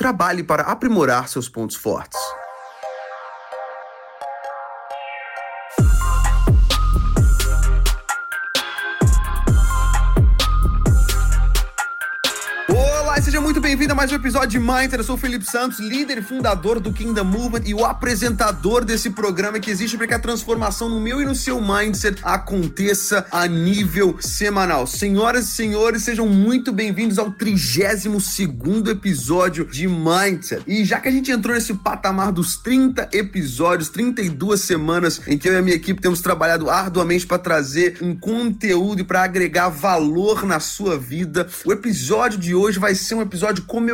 trabalhe para aprimorar seus pontos fortes. Mais um episódio de Mindset. Eu sou o Felipe Santos, líder e fundador do Kingdom Movement e o apresentador desse programa que existe para que a transformação no meu e no seu mindset aconteça a nível semanal. Senhoras e senhores, sejam muito bem-vindos ao 32 segundo episódio de Mindset. E já que a gente entrou nesse patamar dos 30 episódios, 32 semanas em que eu e a minha equipe temos trabalhado arduamente para trazer um conteúdo e para agregar valor na sua vida, o episódio de hoje vai ser um episódio comemorativo.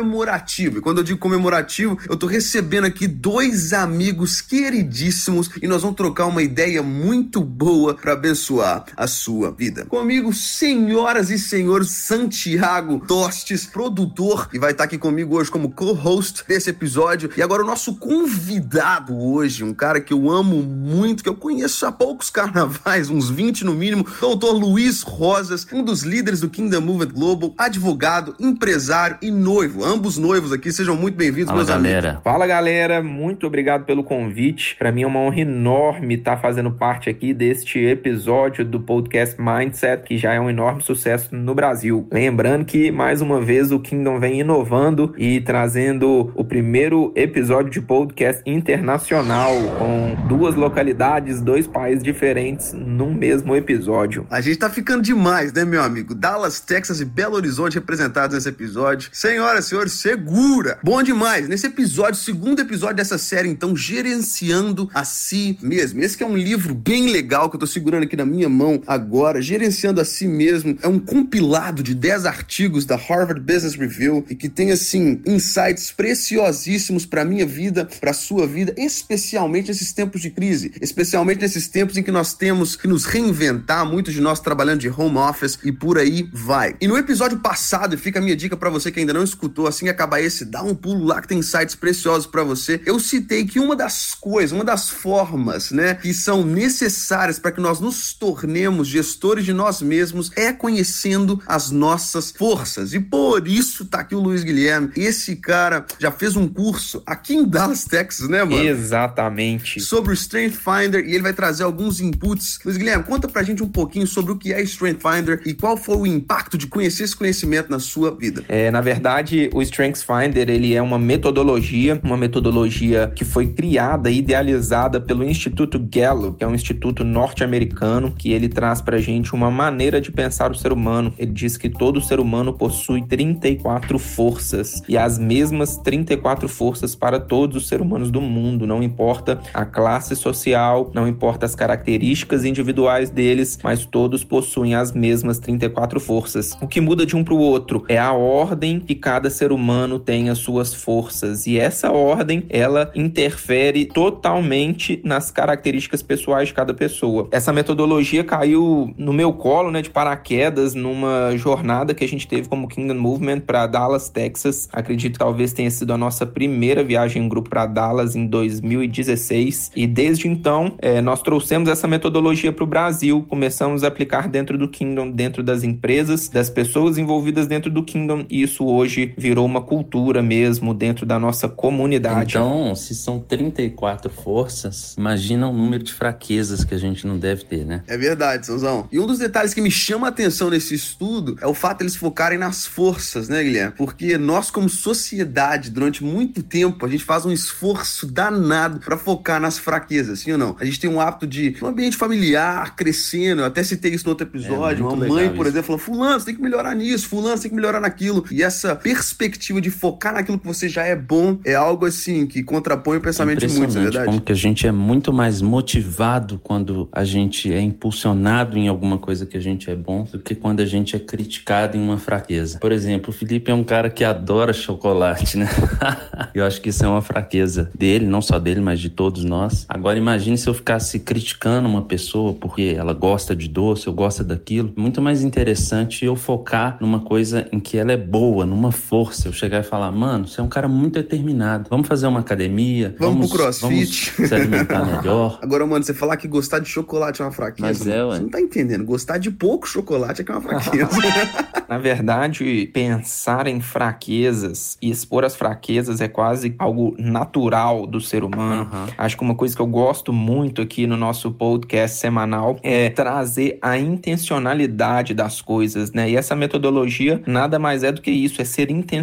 E quando eu digo comemorativo, eu tô recebendo aqui dois amigos queridíssimos e nós vamos trocar uma ideia muito boa para abençoar a sua vida. Comigo, senhoras e senhores, Santiago Tostes, produtor, e vai estar aqui comigo hoje como co-host desse episódio. E agora o nosso convidado hoje, um cara que eu amo muito, que eu conheço há poucos carnavais, uns 20 no mínimo, doutor Luiz Rosas, um dos líderes do Kingdom Movement Global, advogado, empresário, e noivo. Ambos noivos aqui, sejam muito bem-vindos, meus galera. amigos. Fala, galera. Muito obrigado pelo convite. Para mim é uma honra enorme estar tá fazendo parte aqui deste episódio do podcast Mindset, que já é um enorme sucesso no Brasil. Lembrando que, mais uma vez, o Kingdom vem inovando e trazendo o primeiro episódio de podcast internacional, com duas localidades, dois países diferentes num mesmo episódio. A gente tá ficando demais, né, meu amigo? Dallas, Texas e Belo Horizonte representados nesse episódio episódio. Senhoras e senhores, segura! Bom demais! Nesse episódio, segundo episódio dessa série, então, Gerenciando a Si Mesmo. Esse é um livro bem legal que eu tô segurando aqui na minha mão agora. Gerenciando a Si Mesmo é um compilado de 10 artigos da Harvard Business Review e que tem, assim, insights preciosíssimos para minha vida, para sua vida, especialmente nesses tempos de crise, especialmente nesses tempos em que nós temos que nos reinventar, muitos de nós trabalhando de home office e por aí vai. E no episódio passado, fica a minha dica para você que ainda não escutou, assim que acabar esse, dá um pulo lá que tem insights preciosos para você. Eu citei que uma das coisas, uma das formas, né, que são necessárias para que nós nos tornemos gestores de nós mesmos é conhecendo as nossas forças. E por isso tá aqui o Luiz Guilherme. Esse cara já fez um curso aqui em Dallas, Texas, né, mano? Exatamente. Sobre o Strength Finder e ele vai trazer alguns inputs. Luiz Guilherme, conta pra gente um pouquinho sobre o que é Strength Finder e qual foi o impacto de conhecer esse conhecimento na sua vida. É, na verdade, o Strengths Finder ele é uma metodologia, uma metodologia que foi criada e idealizada pelo Instituto Gallup, que é um instituto norte-americano, que ele traz para gente uma maneira de pensar o ser humano. Ele diz que todo ser humano possui 34 forças e as mesmas 34 forças para todos os seres humanos do mundo, não importa a classe social, não importa as características individuais deles, mas todos possuem as mesmas 34 forças. O que muda de um para o outro é a ordem que cada ser humano tem as suas forças e essa ordem ela interfere totalmente nas características pessoais de cada pessoa. Essa metodologia caiu no meu colo, né, de paraquedas numa jornada que a gente teve como Kingdom Movement para Dallas, Texas. Acredito que talvez tenha sido a nossa primeira viagem em grupo para Dallas em 2016 e desde então é, nós trouxemos essa metodologia para o Brasil, começamos a aplicar dentro do Kingdom, dentro das empresas, das pessoas envolvidas dentro do Kingdom e isso hoje virou uma cultura mesmo dentro da nossa comunidade. Então, se são 34 forças, imagina o número de fraquezas que a gente não deve ter, né? É verdade, Sãozão. E um dos detalhes que me chama a atenção nesse estudo é o fato de eles focarem nas forças, né, Guilherme? Porque nós, como sociedade, durante muito tempo, a gente faz um esforço danado para focar nas fraquezas, sim ou não? A gente tem um hábito de um ambiente familiar crescendo, eu até citei isso no outro episódio, é uma mãe, por exemplo, falou: Fulano, você tem que melhorar nisso, Fulano, você tem que melhorar naquilo. E essa perspectiva de focar naquilo que você já é bom é algo assim que contrapõe o pensamento é de muitos, é verdade? Como que a gente é muito mais motivado quando a gente é impulsionado em alguma coisa que a gente é bom do que quando a gente é criticado em uma fraqueza. Por exemplo, o Felipe é um cara que adora chocolate, né? eu acho que isso é uma fraqueza dele, não só dele, mas de todos nós. Agora imagine se eu ficasse criticando uma pessoa porque ela gosta de doce, eu gosto daquilo. Muito mais interessante eu focar numa coisa em que ela é boa, numa força força, eu chegar e falar, mano, você é um cara muito determinado. Vamos fazer uma academia. Vamos, vamos pro crossfit. Vamos se alimentar melhor. Agora, mano, você falar que gostar de chocolate é uma fraqueza. Mas é, ué. Você não tá entendendo. Gostar de pouco chocolate é que é uma fraqueza. Na verdade, pensar em fraquezas e expor as fraquezas é quase algo natural do ser humano. Uhum. Acho que uma coisa que eu gosto muito aqui no nosso podcast semanal é trazer a intencionalidade das coisas, né? E essa metodologia nada mais é do que isso, é ser intencional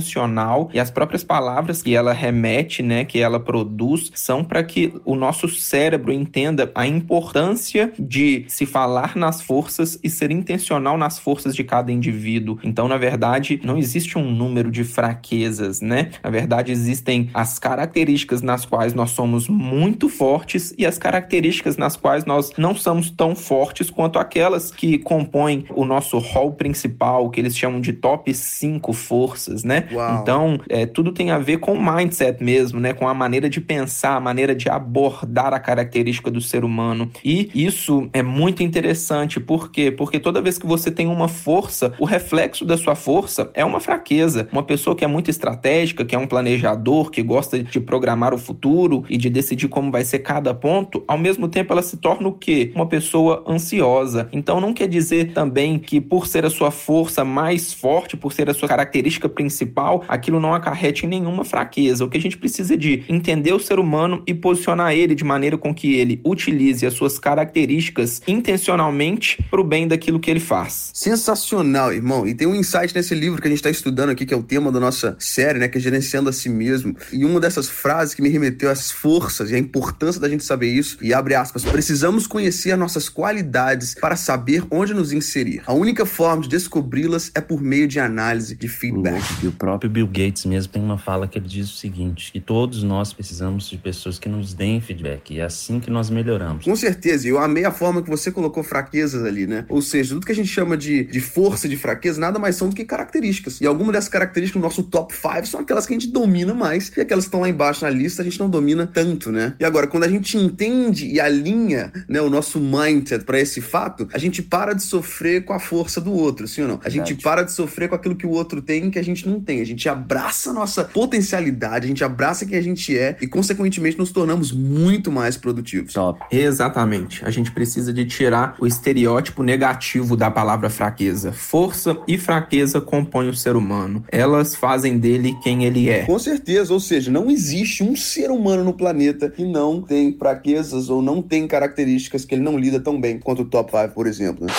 e as próprias palavras que ela remete, né, que ela produz, são para que o nosso cérebro entenda a importância de se falar nas forças e ser intencional nas forças de cada indivíduo. Então, na verdade, não existe um número de fraquezas, né? Na verdade, existem as características nas quais nós somos muito fortes e as características nas quais nós não somos tão fortes quanto aquelas que compõem o nosso hall principal, que eles chamam de top 5 forças, né? Uau. Então, é, tudo tem a ver com mindset mesmo, né? Com a maneira de pensar, a maneira de abordar a característica do ser humano. E isso é muito interessante, por quê? Porque toda vez que você tem uma força, o reflexo da sua força é uma fraqueza. Uma pessoa que é muito estratégica, que é um planejador, que gosta de programar o futuro e de decidir como vai ser cada ponto, ao mesmo tempo ela se torna o quê? Uma pessoa ansiosa. Então não quer dizer também que por ser a sua força mais forte, por ser a sua característica principal, aquilo não acarrete em nenhuma fraqueza. O que a gente precisa de entender o ser humano e posicionar ele de maneira com que ele utilize as suas características intencionalmente para o bem daquilo que ele faz. Sensacional, irmão. E tem um insight nesse livro que a gente está estudando aqui, que é o tema da nossa série, né? Que é Gerenciando a Si Mesmo. E uma dessas frases que me remeteu às forças e a importância da gente saber isso, e abre aspas, precisamos conhecer nossas qualidades para saber onde nos inserir. A única forma de descobri-las é por meio de análise, de feedback. Próprio Bill Gates mesmo tem uma fala que ele diz o seguinte, que todos nós precisamos de pessoas que nos deem feedback, e é assim que nós melhoramos. Com certeza, e eu amei a forma que você colocou fraquezas ali, né? Ou seja, tudo que a gente chama de, de força, de fraqueza, nada mais são do que características. E algumas dessas características no nosso top 5 são aquelas que a gente domina mais, e aquelas que estão lá embaixo na lista a gente não domina tanto, né? E agora, quando a gente entende e alinha né, o nosso mindset para esse fato, a gente para de sofrer com a força do outro, sim ou não? A Verdade. gente para de sofrer com aquilo que o outro tem que a gente não tem. A gente abraça a nossa potencialidade, a gente abraça quem a gente é e, consequentemente, nos tornamos muito mais produtivos. Top. Exatamente. A gente precisa de tirar o estereótipo negativo da palavra fraqueza. Força e fraqueza compõem o ser humano. Elas fazem dele quem ele é. Com certeza, ou seja, não existe um ser humano no planeta que não tem fraquezas ou não tem características que ele não lida tão bem quanto o top 5, por exemplo. Né?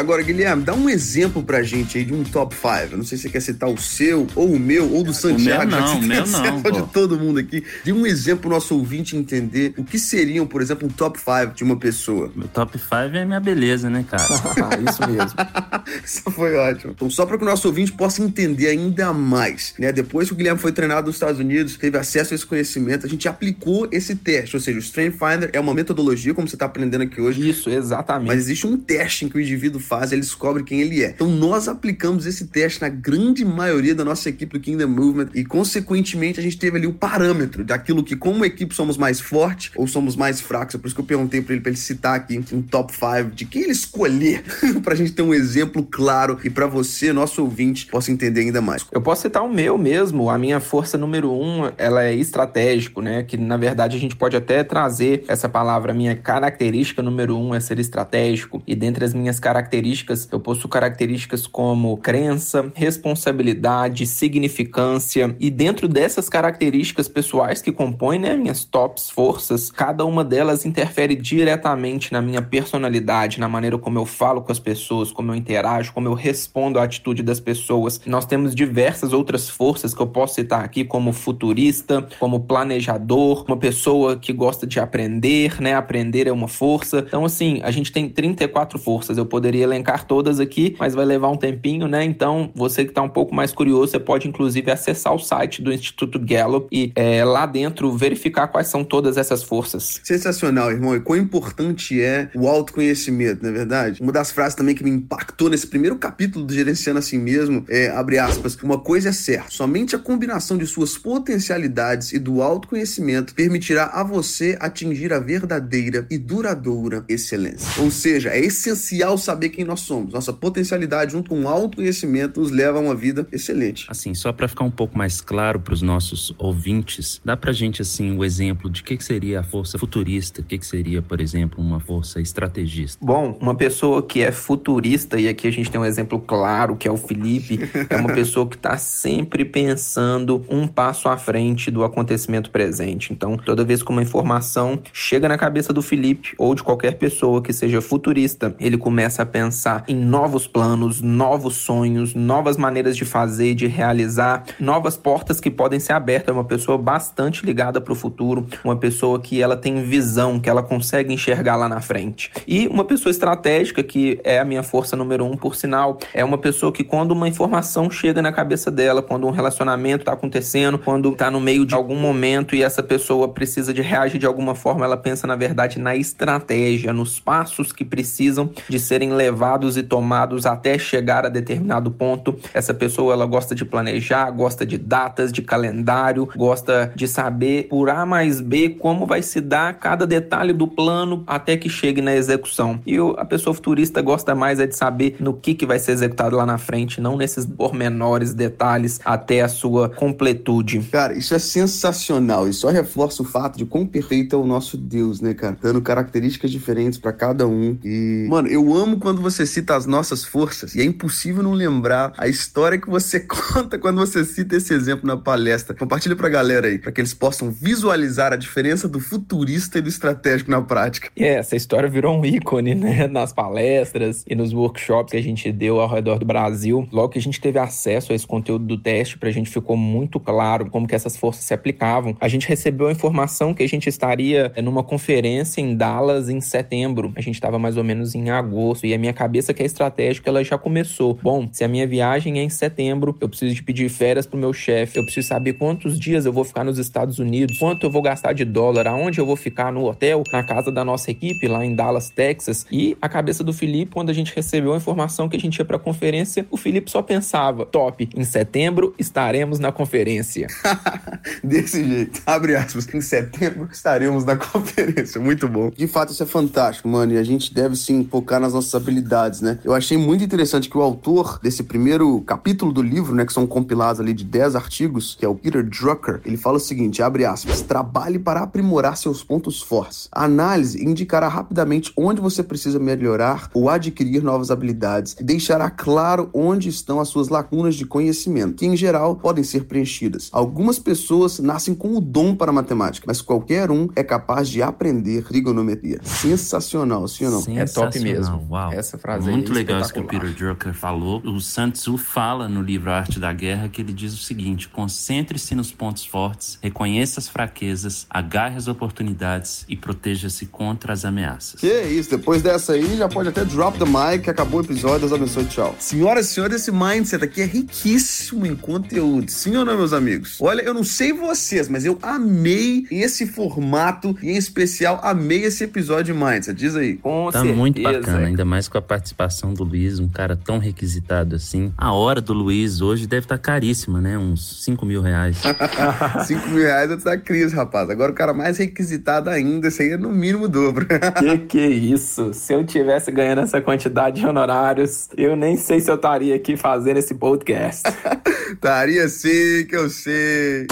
Agora, Guilherme, dá um exemplo pra gente aí de um top 5. Eu não sei se você quer citar o seu, ou o meu, ou do Santiago. O meu não, o meu não. de todo mundo aqui. De um exemplo pro nosso ouvinte entender o que seriam, por exemplo, um top 5 de uma pessoa. Meu top 5 é minha beleza, né, cara? Isso mesmo. Isso foi ótimo. Então, só para que o nosso ouvinte possa entender ainda mais, né? Depois que o Guilherme foi treinado nos Estados Unidos, teve acesso a esse conhecimento, a gente aplicou esse teste. Ou seja, o Strength Finder é uma metodologia, como você tá aprendendo aqui hoje. Isso, exatamente. Mas existe um teste em que o indivíduo faz, ele descobre quem ele é. Então nós aplicamos esse teste na grande maioria da nossa equipe do Kingdom Movement e consequentemente a gente teve ali o parâmetro daquilo que como equipe somos mais fortes ou somos mais fracos. É por isso que eu perguntei para ele para ele citar aqui um top 5 de quem ele escolher pra gente ter um exemplo claro e para você, nosso ouvinte, possa entender ainda mais. Eu posso citar o meu mesmo, a minha força número um, ela é estratégico, né? Que na verdade a gente pode até trazer essa palavra, minha característica número um é ser estratégico e dentre as minhas características características. Eu possuo características como crença, responsabilidade, significância. E dentro dessas características pessoais que compõem né, minhas tops forças, cada uma delas interfere diretamente na minha personalidade, na maneira como eu falo com as pessoas, como eu interajo, como eu respondo à atitude das pessoas. Nós temos diversas outras forças que eu posso citar aqui, como futurista, como planejador, uma pessoa que gosta de aprender, né? Aprender é uma força. Então, assim, a gente tem 34 forças. Eu poderia elencar todas aqui, mas vai levar um tempinho, né? Então, você que está um pouco mais curioso, você pode inclusive acessar o site do Instituto Gallup e é, lá dentro verificar quais são todas essas forças. Sensacional, irmão. E quão importante é o autoconhecimento, não é verdade? Uma das frases também que me impactou nesse primeiro capítulo do Gerenciando Assim Mesmo é, abre aspas, uma coisa é certa, somente a combinação de suas potencialidades e do autoconhecimento permitirá a você atingir a verdadeira e duradoura excelência. Ou seja, é essencial saber quem nós somos. Nossa potencialidade junto com o autoconhecimento nos leva a uma vida excelente. Assim, só para ficar um pouco mais claro para os nossos ouvintes, dá pra gente assim o um exemplo de o que, que seria a força futurista, o que, que seria, por exemplo, uma força estrategista? Bom, uma pessoa que é futurista, e aqui a gente tem um exemplo claro, que é o Felipe, é uma pessoa que está sempre pensando um passo à frente do acontecimento presente. Então, toda vez que uma informação chega na cabeça do Felipe ou de qualquer pessoa que seja futurista, ele começa a pensar em novos planos, novos sonhos, novas maneiras de fazer, de realizar, novas portas que podem ser abertas. É uma pessoa bastante ligada para o futuro, uma pessoa que ela tem visão, que ela consegue enxergar lá na frente. E uma pessoa estratégica, que é a minha força número um, por sinal, é uma pessoa que quando uma informação chega na cabeça dela, quando um relacionamento está acontecendo, quando está no meio de algum momento e essa pessoa precisa de reagir de alguma forma, ela pensa na verdade na estratégia, nos passos que precisam de serem levados e tomados até chegar a determinado ponto. Essa pessoa ela gosta de planejar, gosta de datas, de calendário, gosta de saber por A mais B como vai se dar cada detalhe do plano até que chegue na execução. E a pessoa futurista gosta mais é de saber no que, que vai ser executado lá na frente, não nesses pormenores, detalhes até a sua completude. Cara, isso é sensacional e só reforça o fato de quão perfeito é o nosso Deus, né, cara? Dando características diferentes para cada um. E, mano, eu amo quando você cita as nossas forças e é impossível não lembrar a história que você conta quando você cita esse exemplo na palestra. Compartilha pra galera aí, para que eles possam visualizar a diferença do futurista e do estratégico na prática. É, essa história virou um ícone, né, nas palestras e nos workshops que a gente deu ao redor do Brasil. Logo que a gente teve acesso a esse conteúdo do teste, pra gente ficou muito claro como que essas forças se aplicavam. A gente recebeu a informação que a gente estaria é, numa conferência em Dallas em setembro. A gente estava mais ou menos em agosto e a minha cabeça que é estratégica, ela já começou. Bom, se a minha viagem é em setembro, eu preciso de pedir férias pro meu chefe, eu preciso saber quantos dias eu vou ficar nos Estados Unidos, quanto eu vou gastar de dólar, aonde eu vou ficar no hotel, na casa da nossa equipe lá em Dallas, Texas. E a cabeça do Felipe, quando a gente recebeu a informação que a gente ia para a conferência, o Felipe só pensava: top, em setembro estaremos na conferência. Desse jeito, abre aspas, em setembro estaremos na conferência. Muito bom. De fato, isso é fantástico, mano. E a gente deve sim focar nas nossas habilidades, né? Eu achei muito interessante que o autor desse primeiro capítulo do livro, né, que são compilados ali de 10 artigos, que é o Peter Drucker, ele fala o seguinte: abre aspas, trabalhe para aprimorar seus pontos fortes. A análise indicará rapidamente onde você precisa melhorar ou adquirir novas habilidades e deixará claro onde estão as suas lacunas de conhecimento, que em geral podem ser preenchidas. Algumas pessoas nascem com o dom para matemática, mas qualquer um é capaz de aprender trigonometria. Sensacional, sim ou não? É top mesmo. Uau. Essa frase Muito é legal isso que o Peter Drucker falou. O Sun Tzu fala no livro Arte da Guerra que ele diz o seguinte: concentre-se nos pontos fortes, reconheça as fraquezas, agarre as oportunidades e proteja-se contra as ameaças. Que isso, depois dessa aí já pode até drop the mic, acabou o episódio, Deus abençoe, tchau. Senhoras e senhores, esse mindset aqui é riquíssimo em conteúdo, sim ou não, meus amigos? Olha, eu não sei vocês, mas eu amei esse formato e em especial amei esse episódio de mindset, diz aí. Com Tá certeza. muito bacana, ainda mais com a participação do Luiz, um cara tão requisitado assim. A hora do Luiz hoje deve estar caríssima, né? Uns 5 mil reais. 5 mil reais antes da crise, rapaz. Agora o cara mais requisitado ainda, esse aí é no mínimo o dobro. Que que isso? Se eu tivesse ganhando essa quantidade de honorários, eu nem sei se eu estaria aqui fazendo esse podcast. Estaria sim, que eu sei.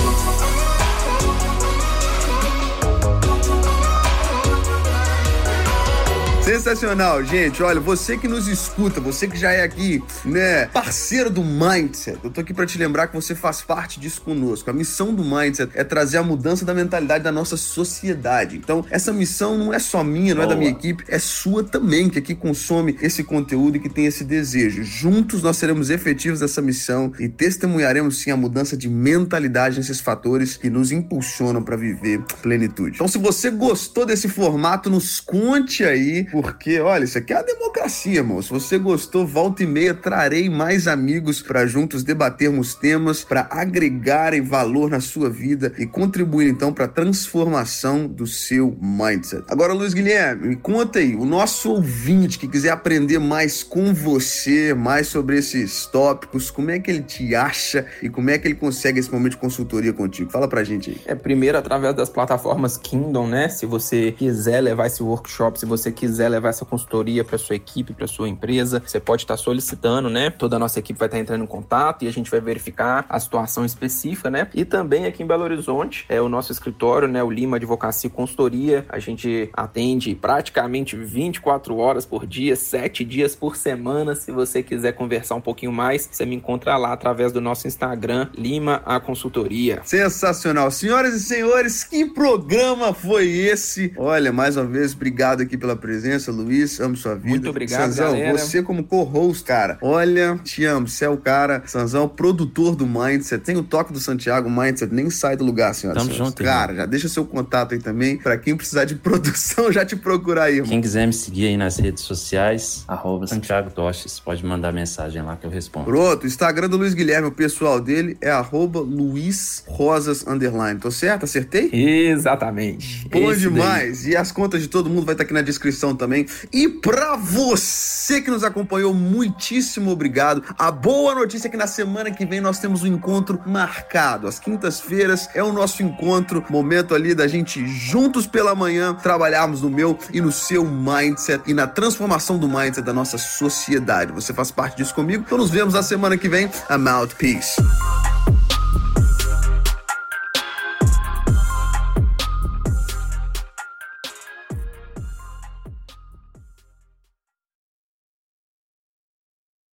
Sensacional, gente. Olha, você que nos escuta, você que já é aqui, né, parceiro do Mindset. Eu tô aqui para te lembrar que você faz parte disso conosco. A missão do Mindset é trazer a mudança da mentalidade da nossa sociedade. Então, essa missão não é só minha, não é da Boa. minha equipe, é sua também, que aqui consome esse conteúdo e que tem esse desejo. Juntos nós seremos efetivos dessa missão e testemunharemos sim a mudança de mentalidade nesses fatores que nos impulsionam para viver plenitude. Então, se você gostou desse formato, nos conte aí, Porque, olha, isso aqui é a democracia, irmão. Se você gostou, volta e meia, trarei mais amigos para juntos debatermos temas, para agregarem valor na sua vida e contribuir então para a transformação do seu mindset. Agora, Luiz Guilherme, me conta aí, o nosso ouvinte que quiser aprender mais com você, mais sobre esses tópicos, como é que ele te acha e como é que ele consegue esse momento de consultoria contigo? Fala pra gente aí. É primeiro através das plataformas Kingdom, né? Se você quiser levar esse workshop, se você quiser levar essa consultoria para sua equipe, para sua empresa, você pode estar solicitando, né? Toda a nossa equipe vai estar entrando em contato e a gente vai verificar a situação específica, né? E também aqui em Belo Horizonte, é o nosso escritório, né? O Lima Advocacia e Consultoria. A gente atende praticamente 24 horas por dia, 7 dias por semana. Se você quiser conversar um pouquinho mais, você me encontra lá através do nosso Instagram, Lima a Consultoria. Sensacional. Senhoras e senhores, que programa foi esse? Olha, mais uma vez, obrigado aqui pela presença, Luiz. Amo sua vida. Muito obrigado, Sanzão, galera. você como co-host, cara. Olha, te amo. Você é o cara, Sanzão, produtor do Mindset. Tem o toque do Santiago, Mindset nem sai do lugar, senhoras Tamo senhores. junto, Cara, já deixa seu contato aí também, pra quem precisar de produção, já te procurar aí, irmão. Quem quiser me seguir aí nas redes sociais, arroba Santiago Toches, pode mandar mensagem lá que eu respondo. Pronto, o Instagram do Luiz Guilherme, o pessoal dele é arroba Luiz Rosas Underline. Tô certo? Acertei? Exatamente. Bom Esse daí. demais. E as contas de todo mundo vai estar aqui na descrição também. E pra você que nos acompanhou, muitíssimo obrigado. A boa notícia é que na semana que vem nós temos um encontro marcado. Às quintas-feiras é o nosso encontro, momento ali da gente juntos pela manhã trabalharmos no meu e no seu mindset e na transformação do mindset da nossa sociedade. Você faz parte disso comigo? Então nos vemos na semana que vem. I'm out. Peace.